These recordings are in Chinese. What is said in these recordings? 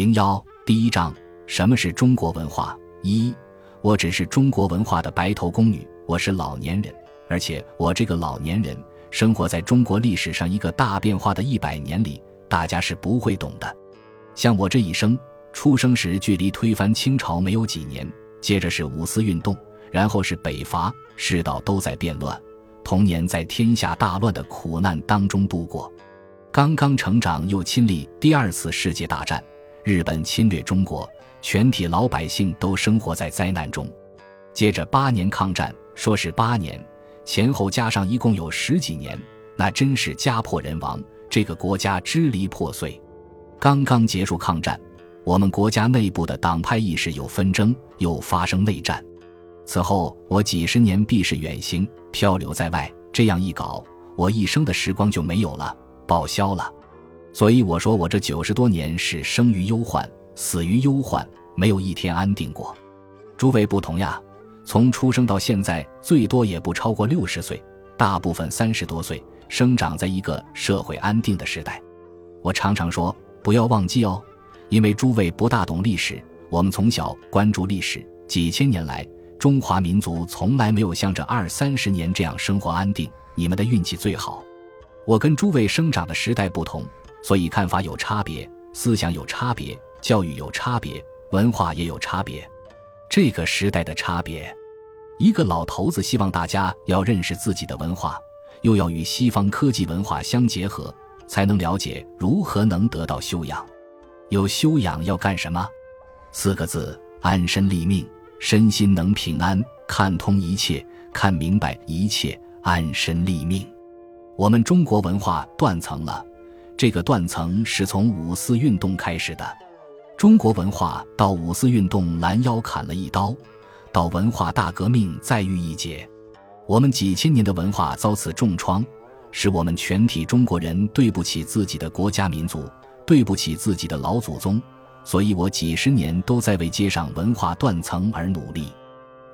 零幺第一章：什么是中国文化？一，我只是中国文化的白头宫女，我是老年人，而且我这个老年人生活在中国历史上一个大变化的一百年里，大家是不会懂的。像我这一生，出生时距离推翻清朝没有几年，接着是五四运动，然后是北伐，世道都在变乱，童年在天下大乱的苦难当中度过。刚刚成长，又亲历第二次世界大战，日本侵略中国，全体老百姓都生活在灾难中。接着八年抗战，说是八年，前后加上一共有十几年，那真是家破人亡，这个国家支离破碎。刚刚结束抗战，我们国家内部的党派意识有纷争，又发生内战。此后我几十年避世远行，漂流在外，这样一搞，我一生的时光就没有了。报销了，所以我说我这九十多年是生于忧患，死于忧患，没有一天安定过。诸位不同呀，从出生到现在，最多也不超过六十岁，大部分三十多岁，生长在一个社会安定的时代。我常常说，不要忘记哦，因为诸位不大懂历史，我们从小关注历史，几千年来，中华民族从来没有像这二三十年这样生活安定，你们的运气最好。我跟诸位生长的时代不同，所以看法有差别，思想有差别，教育有差别，文化也有差别。这个时代的差别，一个老头子希望大家要认识自己的文化，又要与西方科技文化相结合，才能了解如何能得到修养。有修养要干什么？四个字：安身立命，身心能平安，看通一切，看明白一切，安身立命。我们中国文化断层了，这个断层是从五四运动开始的。中国文化到五四运动拦腰砍了一刀，到文化大革命再遇一劫，我们几千年的文化遭此重创，使我们全体中国人对不起自己的国家民族，对不起自己的老祖宗。所以我几十年都在为接上文化断层而努力。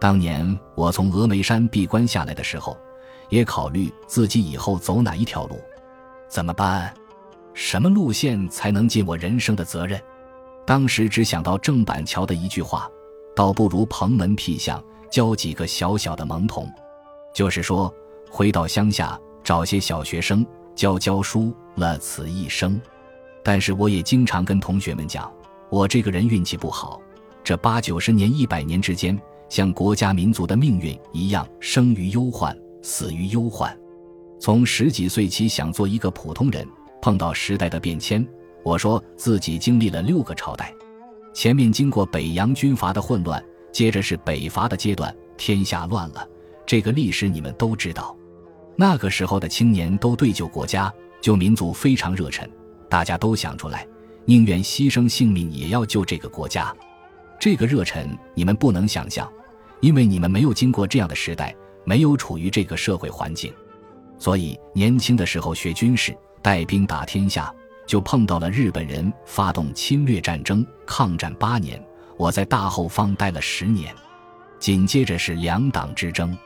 当年我从峨眉山闭关下来的时候。也考虑自己以后走哪一条路，怎么办？什么路线才能尽我人生的责任？当时只想到郑板桥的一句话：“倒不如蓬门僻巷，教几个小小的萌童。”就是说，回到乡下找些小学生教教书，乐此一生。但是我也经常跟同学们讲，我这个人运气不好，这八九十年、一百年之间，像国家民族的命运一样，生于忧患。死于忧患，从十几岁起想做一个普通人，碰到时代的变迁。我说自己经历了六个朝代，前面经过北洋军阀的混乱，接着是北伐的阶段，天下乱了。这个历史你们都知道。那个时候的青年都对救国家、救民族非常热忱，大家都想出来，宁愿牺牲性命也要救这个国家。这个热忱你们不能想象，因为你们没有经过这样的时代。没有处于这个社会环境，所以年轻的时候学军事，带兵打天下，就碰到了日本人发动侵略战争，抗战八年，我在大后方待了十年，紧接着是两党之争。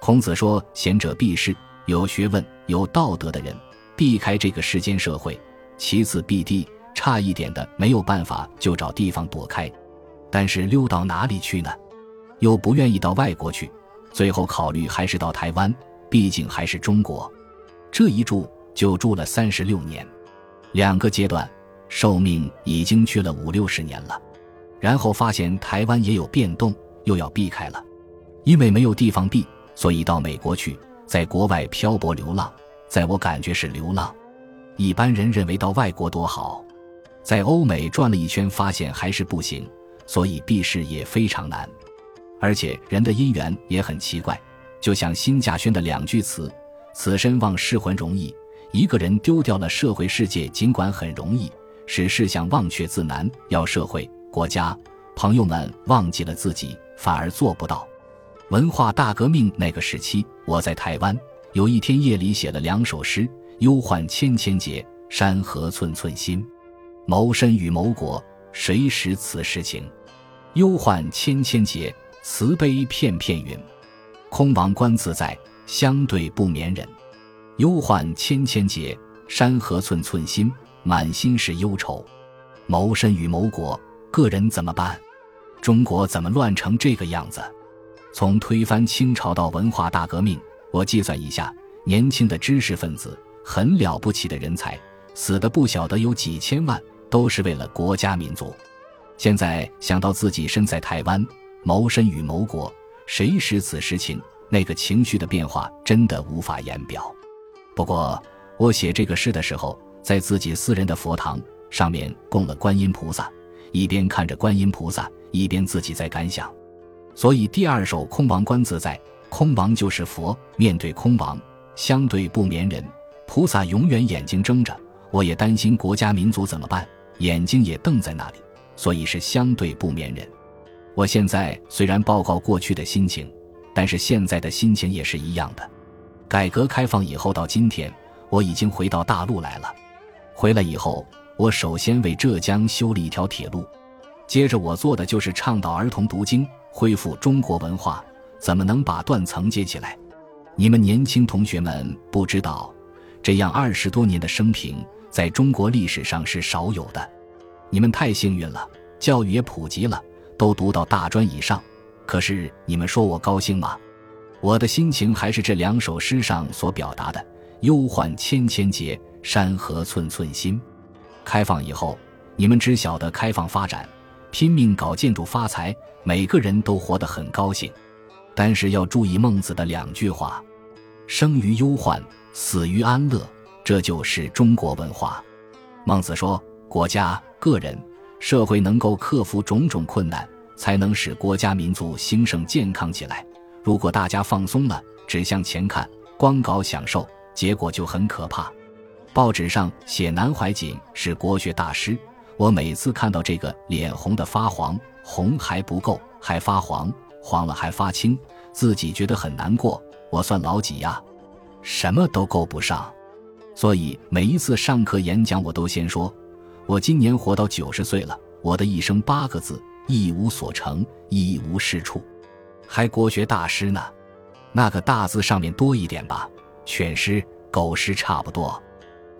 孔子说：“贤者避世，有学问、有道德的人避开这个世间社会；其次避地，差一点的没有办法就找地方躲开。但是溜到哪里去呢？又不愿意到外国去。”最后考虑还是到台湾，毕竟还是中国。这一住就住了三十六年，两个阶段，寿命已经去了五六十年了。然后发现台湾也有变动，又要避开了，因为没有地方避，所以到美国去，在国外漂泊流浪。在我感觉是流浪，一般人认为到外国多好，在欧美转了一圈，发现还是不行，所以避世也非常难。而且人的姻缘也很奇怪，就像辛稼轩的两句词：“此身忘世魂容易。”一个人丢掉了社会世界，尽管很容易，使事项忘却自难；要社会、国家、朋友们忘记了自己，反而做不到。文化大革命那个时期，我在台湾，有一天夜里写了两首诗：“忧患千千结，山河寸寸心。谋身与谋国，谁识此时情？忧患千千结。”慈悲片片云，空王观自在，相对不眠人。忧患千千结，山河寸寸心，满心是忧愁。谋身与谋国，个人怎么办？中国怎么乱成这个样子？从推翻清朝到文化大革命，我计算一下，年轻的知识分子，很了不起的人才，死的不晓得有几千万，都是为了国家民族。现在想到自己身在台湾，谋身与谋国，谁识此时情？那个情绪的变化真的无法言表。不过，我写这个诗的时候，在自己私人的佛堂上面供了观音菩萨，一边看着观音菩萨。一边自己在感想，所以第二首空王观自在，空王就是佛，面对空王，相对不眠人。菩萨永远眼睛睁着，我也担心国家民族怎么办，眼睛也瞪在那里，所以是相对不眠人。我现在虽然报告过去的心情，但是现在的心情也是一样的。改革开放以后到今天，我已经回到大陆来了。回来以后，我首先为浙江修了一条铁路。接着我做的就是倡导儿童读经，恢复中国文化。怎么能把断层接起来？你们年轻同学们不知道，这样二十多年的生平，在中国历史上是少有的。你们太幸运了，教育也普及了，都读到大专以上。可是你们说我高兴吗？我的心情还是这两首诗上所表达的：忧患千千结，山河寸寸心。开放以后，你们只晓得开放发展。拼命搞建筑发财，每个人都活得很高兴，但是要注意孟子的两句话：生于忧患，死于安乐。这就是中国文化。孟子说，国家、个人、社会能够克服种种困难，才能使国家民族兴盛健康起来。如果大家放松了，只向前看，光搞享受，结果就很可怕。报纸上写南怀瑾是国学大师。我每次看到这个脸红的发黄，红还不够，还发黄，黄了还发青，自己觉得很难过。我算老几呀？什么都够不上。所以每一次上课演讲，我都先说：我今年活到九十岁了，我的一生八个字：一无所成，一无是处。还国学大师呢？那个大字上面多一点吧，犬师、狗师差不多。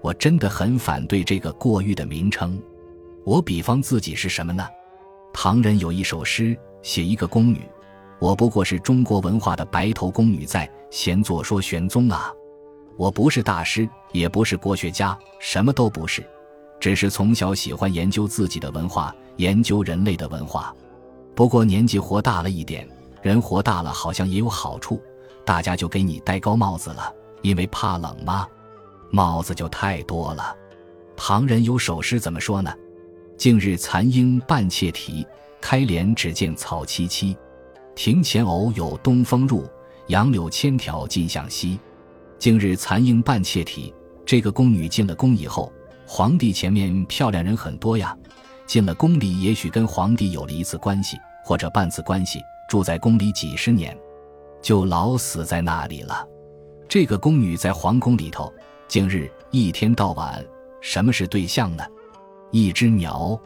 我真的很反对这个过誉的名称。我比方自己是什么呢？唐人有一首诗，写一个宫女，我不过是中国文化的白头宫女，在闲坐说玄宗啊。我不是大师，也不是国学家，什么都不是，只是从小喜欢研究自己的文化，研究人类的文化。不过年纪活大了一点，人活大了好像也有好处，大家就给你戴高帽子了，因为怕冷吗？帽子就太多了。唐人有首诗怎么说呢？近日残鹰半窃啼，开帘只见草萋萋。庭前偶有东风入，杨柳千条尽向西。近日残鹰半窃啼，这个宫女进了宫以后，皇帝前面漂亮人很多呀。进了宫里，也许跟皇帝有了一次关系，或者半次关系，住在宫里几十年，就老死在那里了。这个宫女在皇宫里头，今日一天到晚，什么是对象呢？一只鸟，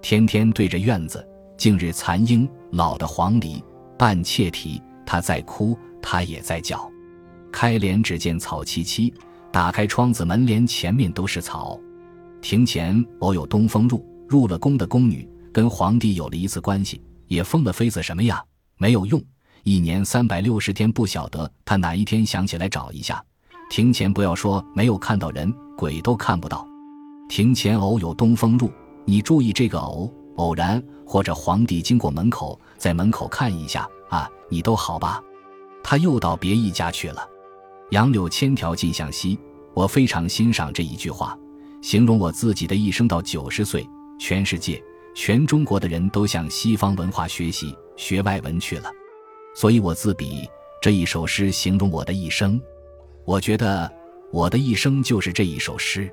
天天对着院子。近日残鹰，老的黄鹂，半窃啼。它在哭，它也在叫。开帘只见草萋萋，打开窗子，门帘前面都是草。庭前偶有东风入，入了宫的宫女跟皇帝有了一次关系，也封了妃子什么呀？没有用。一年三百六十天，不晓得他哪一天想起来找一下。庭前不要说没有看到人，鬼都看不到。庭前偶有东风入，你注意这个偶，偶然或者皇帝经过门口，在门口看一下啊，你都好吧？他又到别一家去了。杨柳千条尽向西，我非常欣赏这一句话，形容我自己的一生到九十岁，全世界、全中国的人都向西方文化学习，学外文去了。所以我自比这一首诗形容我的一生，我觉得我的一生就是这一首诗。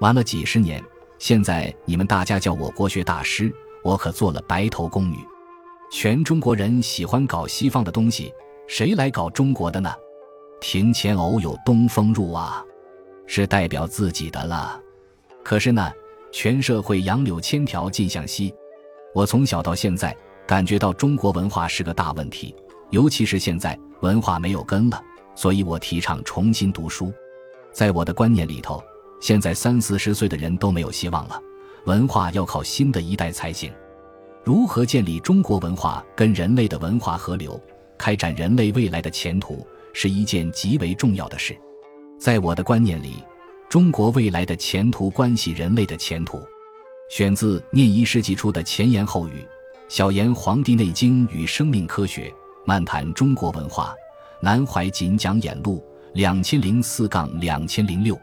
玩了几十年，现在你们大家叫我国学大师，我可做了白头宫女。全中国人喜欢搞西方的东西，谁来搞中国的呢？庭前偶有东风入啊，是代表自己的了。可是呢，全社会杨柳千条尽向西。我从小到现在感觉到中国文化是个大问题，尤其是现在文化没有根了，所以我提倡重新读书。在我的观念里头。现在三四十岁的人都没有希望了，文化要靠新的一代才行。如何建立中国文化跟人类的文化河流，开展人类未来的前途，是一件极为重要的事。在我的观念里，中国未来的前途关系人类的前途。选自《念一世纪初的前言后语》，小言《黄帝内经与生命科学》，漫谈中国文化，南怀瑾讲演录，两千零四杠两千零六。